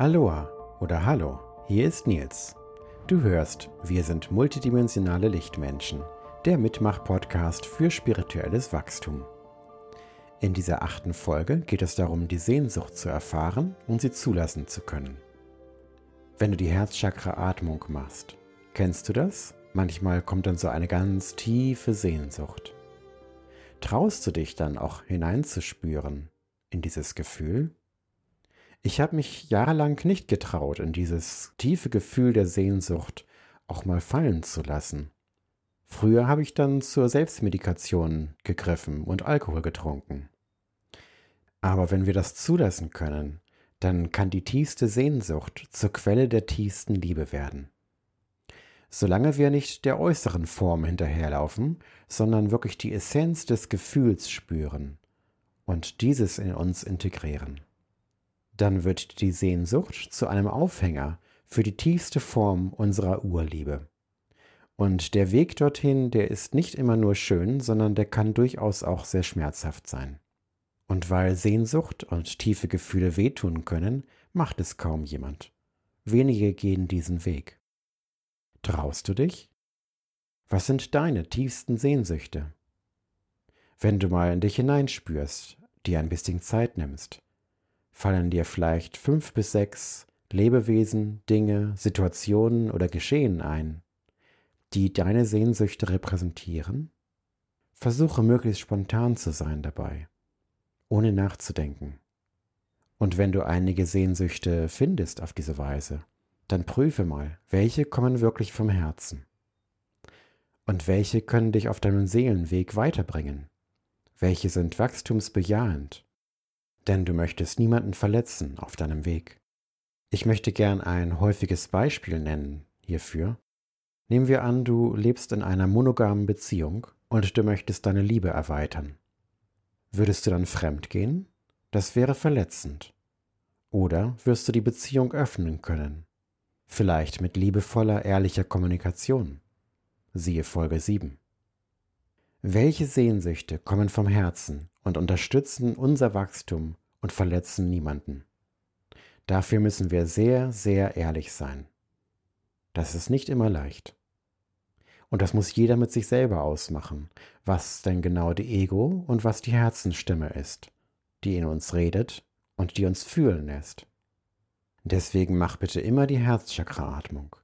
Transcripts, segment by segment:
Aloha oder Hallo, hier ist Nils. Du hörst, wir sind multidimensionale Lichtmenschen, der Mitmach-Podcast für spirituelles Wachstum. In dieser achten Folge geht es darum, die Sehnsucht zu erfahren und sie zulassen zu können. Wenn du die Herzchakra-Atmung machst, kennst du das? Manchmal kommt dann so eine ganz tiefe Sehnsucht. Traust du dich dann auch hineinzuspüren in dieses Gefühl? Ich habe mich jahrelang nicht getraut, in dieses tiefe Gefühl der Sehnsucht auch mal fallen zu lassen. Früher habe ich dann zur Selbstmedikation gegriffen und Alkohol getrunken. Aber wenn wir das zulassen können, dann kann die tiefste Sehnsucht zur Quelle der tiefsten Liebe werden. Solange wir nicht der äußeren Form hinterherlaufen, sondern wirklich die Essenz des Gefühls spüren und dieses in uns integrieren dann wird die Sehnsucht zu einem Aufhänger für die tiefste Form unserer Urliebe. Und der Weg dorthin, der ist nicht immer nur schön, sondern der kann durchaus auch sehr schmerzhaft sein. Und weil Sehnsucht und tiefe Gefühle wehtun können, macht es kaum jemand. Wenige gehen diesen Weg. Traust du dich? Was sind deine tiefsten Sehnsüchte? Wenn du mal in dich hineinspürst, dir ein bisschen Zeit nimmst, fallen dir vielleicht fünf bis sechs Lebewesen, Dinge, Situationen oder Geschehen ein, die deine Sehnsüchte repräsentieren? Versuche möglichst spontan zu sein dabei, ohne nachzudenken. Und wenn du einige Sehnsüchte findest auf diese Weise, dann prüfe mal, welche kommen wirklich vom Herzen und welche können dich auf deinem Seelenweg weiterbringen, welche sind wachstumsbejahend denn du möchtest niemanden verletzen auf deinem Weg. Ich möchte gern ein häufiges Beispiel nennen hierfür. Nehmen wir an, du lebst in einer monogamen Beziehung und du möchtest deine Liebe erweitern. Würdest du dann fremd gehen? Das wäre verletzend. Oder wirst du die Beziehung öffnen können? Vielleicht mit liebevoller, ehrlicher Kommunikation. Siehe Folge 7. Welche Sehnsüchte kommen vom Herzen und unterstützen unser Wachstum und verletzen niemanden. Dafür müssen wir sehr, sehr ehrlich sein. Das ist nicht immer leicht. Und das muss jeder mit sich selber ausmachen, was denn genau die Ego und was die Herzensstimme ist, die in uns redet und die uns fühlen lässt. Deswegen mach bitte immer die Herzchakra-Atmung.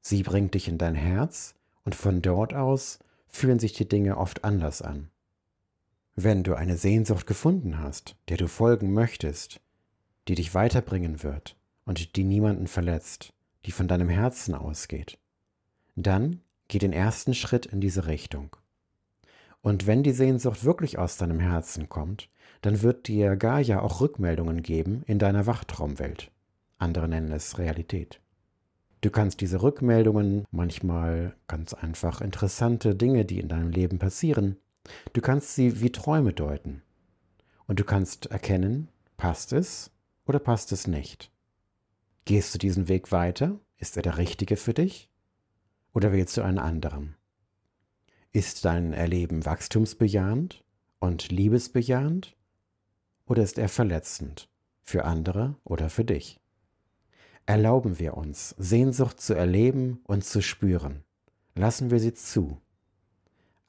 Sie bringt dich in dein Herz und von dort aus fühlen sich die Dinge oft anders an. Wenn du eine Sehnsucht gefunden hast, der du folgen möchtest, die dich weiterbringen wird und die niemanden verletzt, die von deinem Herzen ausgeht, dann geh den ersten Schritt in diese Richtung. Und wenn die Sehnsucht wirklich aus deinem Herzen kommt, dann wird dir Gaia auch Rückmeldungen geben in deiner Wachtraumwelt. Andere nennen es Realität. Du kannst diese Rückmeldungen, manchmal ganz einfach interessante Dinge, die in deinem Leben passieren, Du kannst sie wie Träume deuten. Und du kannst erkennen, passt es oder passt es nicht. Gehst du diesen Weg weiter? Ist er der richtige für dich? Oder wählst du einen anderen? Ist dein Erleben wachstumsbejahend und liebesbejahend? Oder ist er verletzend für andere oder für dich? Erlauben wir uns, Sehnsucht zu erleben und zu spüren. Lassen wir sie zu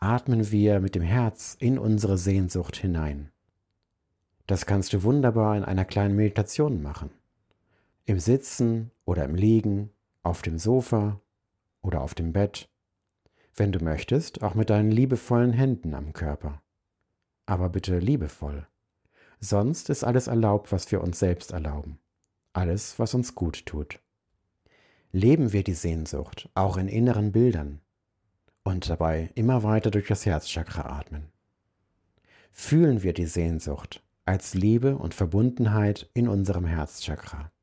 atmen wir mit dem Herz in unsere Sehnsucht hinein. Das kannst du wunderbar in einer kleinen Meditation machen. Im Sitzen oder im Liegen, auf dem Sofa oder auf dem Bett. Wenn du möchtest, auch mit deinen liebevollen Händen am Körper. Aber bitte liebevoll. Sonst ist alles erlaubt, was wir uns selbst erlauben. Alles, was uns gut tut. Leben wir die Sehnsucht, auch in inneren Bildern, und dabei immer weiter durch das Herzchakra atmen. Fühlen wir die Sehnsucht als Liebe und Verbundenheit in unserem Herzchakra.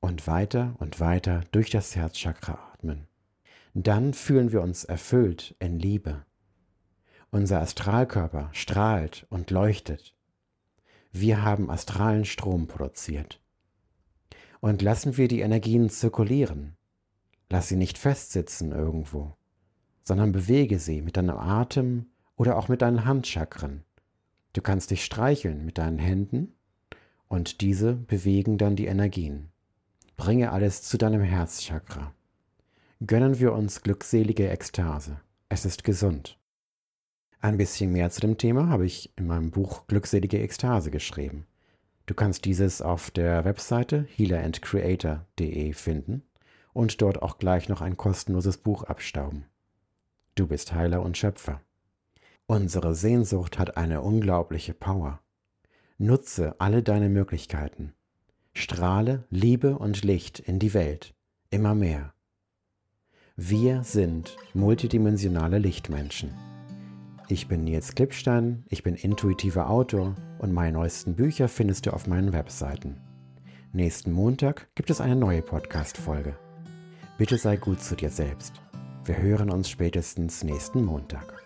Und weiter und weiter durch das Herzchakra atmen. Dann fühlen wir uns erfüllt in Liebe. Unser Astralkörper strahlt und leuchtet. Wir haben astralen Strom produziert. Und lassen wir die Energien zirkulieren. Lass sie nicht festsitzen irgendwo sondern bewege sie mit deinem Atem oder auch mit deinen Handchakren. Du kannst dich streicheln mit deinen Händen und diese bewegen dann die Energien. Bringe alles zu deinem Herzchakra. Gönnen wir uns glückselige Ekstase. Es ist gesund. Ein bisschen mehr zu dem Thema habe ich in meinem Buch Glückselige Ekstase geschrieben. Du kannst dieses auf der Webseite healerandcreator.de finden und dort auch gleich noch ein kostenloses Buch abstauben. Du bist Heiler und Schöpfer. Unsere Sehnsucht hat eine unglaubliche Power. Nutze alle deine Möglichkeiten. Strahle Liebe und Licht in die Welt, immer mehr. Wir sind multidimensionale Lichtmenschen. Ich bin Nils Klippstein, ich bin intuitiver Autor und meine neuesten Bücher findest du auf meinen Webseiten. Nächsten Montag gibt es eine neue Podcast-Folge. Bitte sei gut zu dir selbst. Wir hören uns spätestens nächsten Montag.